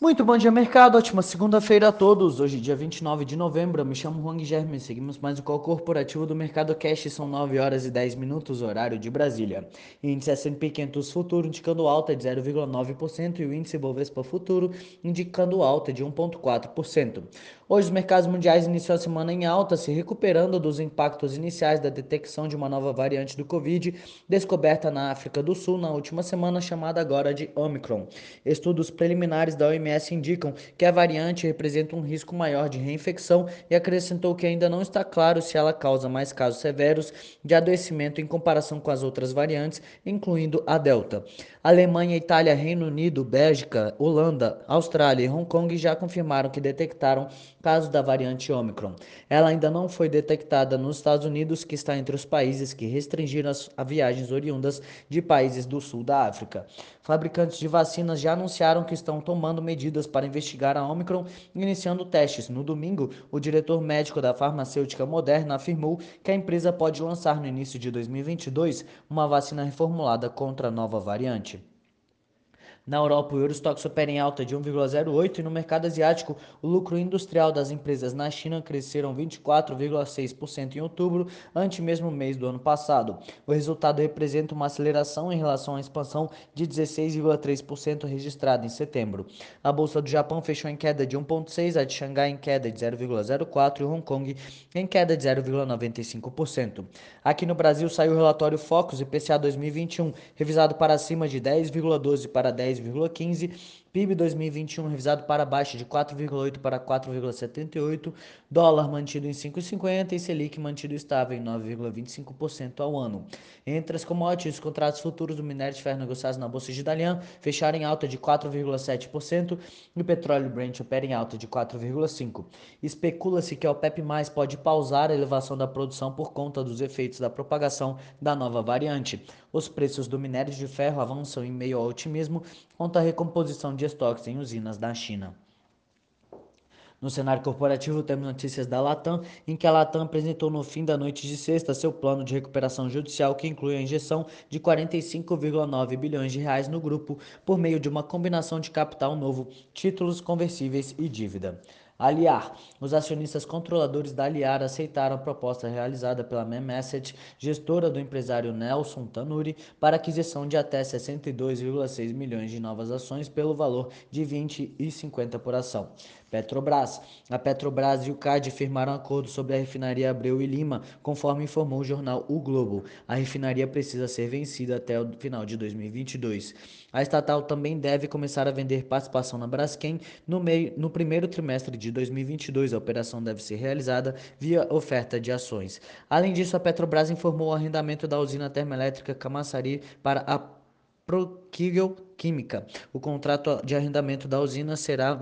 Muito bom dia, mercado. Ótima segunda-feira a todos. Hoje, dia 29 de novembro, eu me chamo Juan Germe. Seguimos mais um call corporativo do Mercado Cash. São 9 horas e 10 minutos, horário de Brasília. Índice S&P 500 Futuro indicando alta de 0,9% e o índice Bovespa Futuro indicando alta de 1,4%. Hoje, os mercados mundiais iniciou a semana em alta, se recuperando dos impactos iniciais da detecção de uma nova variante do Covid, descoberta na África do Sul na última semana, chamada agora de Omicron. Estudos preliminares da OMS indicam que a variante representa um risco maior de reinfecção e acrescentou que ainda não está claro se ela causa mais casos severos de adoecimento em comparação com as outras variantes, incluindo a Delta. Alemanha, Itália, Reino Unido, Bélgica, Holanda, Austrália e Hong Kong já confirmaram que detectaram casos da variante Omicron. Ela ainda não foi detectada nos Estados Unidos, que está entre os países que restringiram as viagens oriundas de países do sul da África. Fabricantes de vacinas já anunciaram que estão tomando medidas para investigar a Omicron, iniciando testes. No domingo, o diretor médico da farmacêutica Moderna afirmou que a empresa pode lançar no início de 2022 uma vacina reformulada contra a nova variante. Na Europa, o Eurostox opera em alta de 1,08 e no mercado asiático, o lucro industrial das empresas na China cresceram 24,6% em outubro, ante mesmo mês do ano passado. O resultado representa uma aceleração em relação à expansão de 16,3% registrada em setembro. A bolsa do Japão fechou em queda de 1,6, a de Xangai em queda de 0,04 e Hong Kong em queda de 0,95%. Aqui no Brasil saiu o relatório Focus IPCA 2021, revisado para cima de 10,12 para 10 10,15 PIB 2021 revisado para baixo de 4,8 para 4,78, dólar mantido em 5,50 e Selic mantido estável em 9,25% ao ano. Entre as commodities, os contratos futuros do minério de ferro negociados na Bolsa de Dalian fecharam em alta de 4,7% e o petróleo Brent opera em alta de 4,5%. Especula-se que a OPEP+, pode pausar a elevação da produção por conta dos efeitos da propagação da nova variante. Os preços do minério de ferro avançam em meio ao otimismo quanto à recomposição de de estoques em usinas da China. No cenário corporativo, temos notícias da Latam, em que a Latam apresentou no fim da noite de sexta seu plano de recuperação judicial, que inclui a injeção de 45,9 bilhões de reais no grupo por meio de uma combinação de capital novo, títulos conversíveis e dívida. Aliar. Os acionistas controladores da Aliar aceitaram a proposta realizada pela Message, gestora do empresário Nelson Tanuri, para aquisição de até 62,6 milhões de novas ações pelo valor de 20 e 50 por ação. Petrobras. A Petrobras e o CAD firmaram acordo sobre a refinaria Abreu e Lima, conforme informou o jornal O Globo. A refinaria precisa ser vencida até o final de 2022. A estatal também deve começar a vender participação na Braskem no, meio, no primeiro trimestre de 2022. A operação deve ser realizada via oferta de ações. Além disso, a Petrobras informou o arrendamento da usina termoelétrica Camaçari para a Procigel Química. O contrato de arrendamento da usina será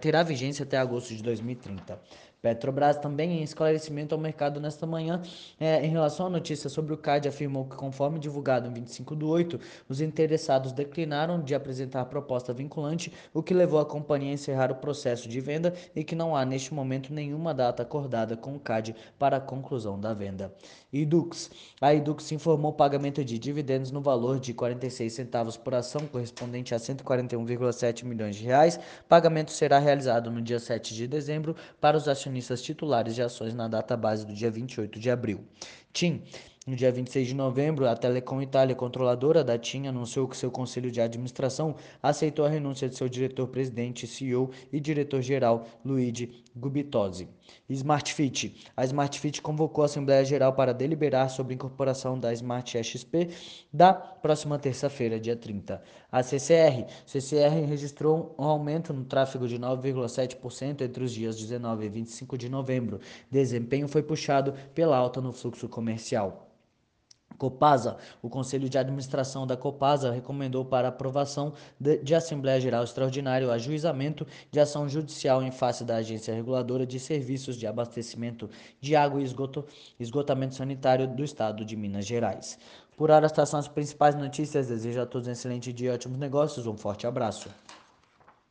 terá vigência até agosto de 2030. Petrobras também em esclarecimento ao mercado nesta manhã é, em relação à notícia sobre o CAD afirmou que conforme divulgado em 25 do 8, os interessados declinaram de apresentar proposta vinculante, o que levou a companhia a encerrar o processo de venda e que não há neste momento nenhuma data acordada com o CAD para a conclusão da venda. Edux. A Edux informou pagamento de dividendos no valor de 46 centavos por ação, correspondente a 141,7 milhões de reais. Pagamento será realizado no dia 7 de dezembro para os acionistas acionistas titulares de ações na data base do dia 28 de abril. TIM. No dia 26 de novembro, a Telecom Itália, controladora da TIM, anunciou que seu conselho de administração aceitou a renúncia de seu diretor-presidente, CEO e diretor-geral, Luigi Gubitosi. SmartFit. A SmartFit convocou a Assembleia Geral para deliberar sobre a incorporação da Smart XP da próxima terça-feira, dia 30. A CCR. CCR registrou um aumento no tráfego de 9,7% entre os dias 19 e 25 de novembro. Desempenho foi puxado pela alta no fluxo comercial. Copasa, o Conselho de Administração da Copasa recomendou para aprovação de, de, Assembleia Geral Extraordinária o ajuizamento de ação judicial em face da Agência Reguladora de Serviços de Abastecimento de Água e Esgoto, Esgotamento Sanitário do Estado de Minas Gerais. Por hora, estas são as principais notícias. Desejo a todos um excelente dia e ótimos negócios. Um forte abraço.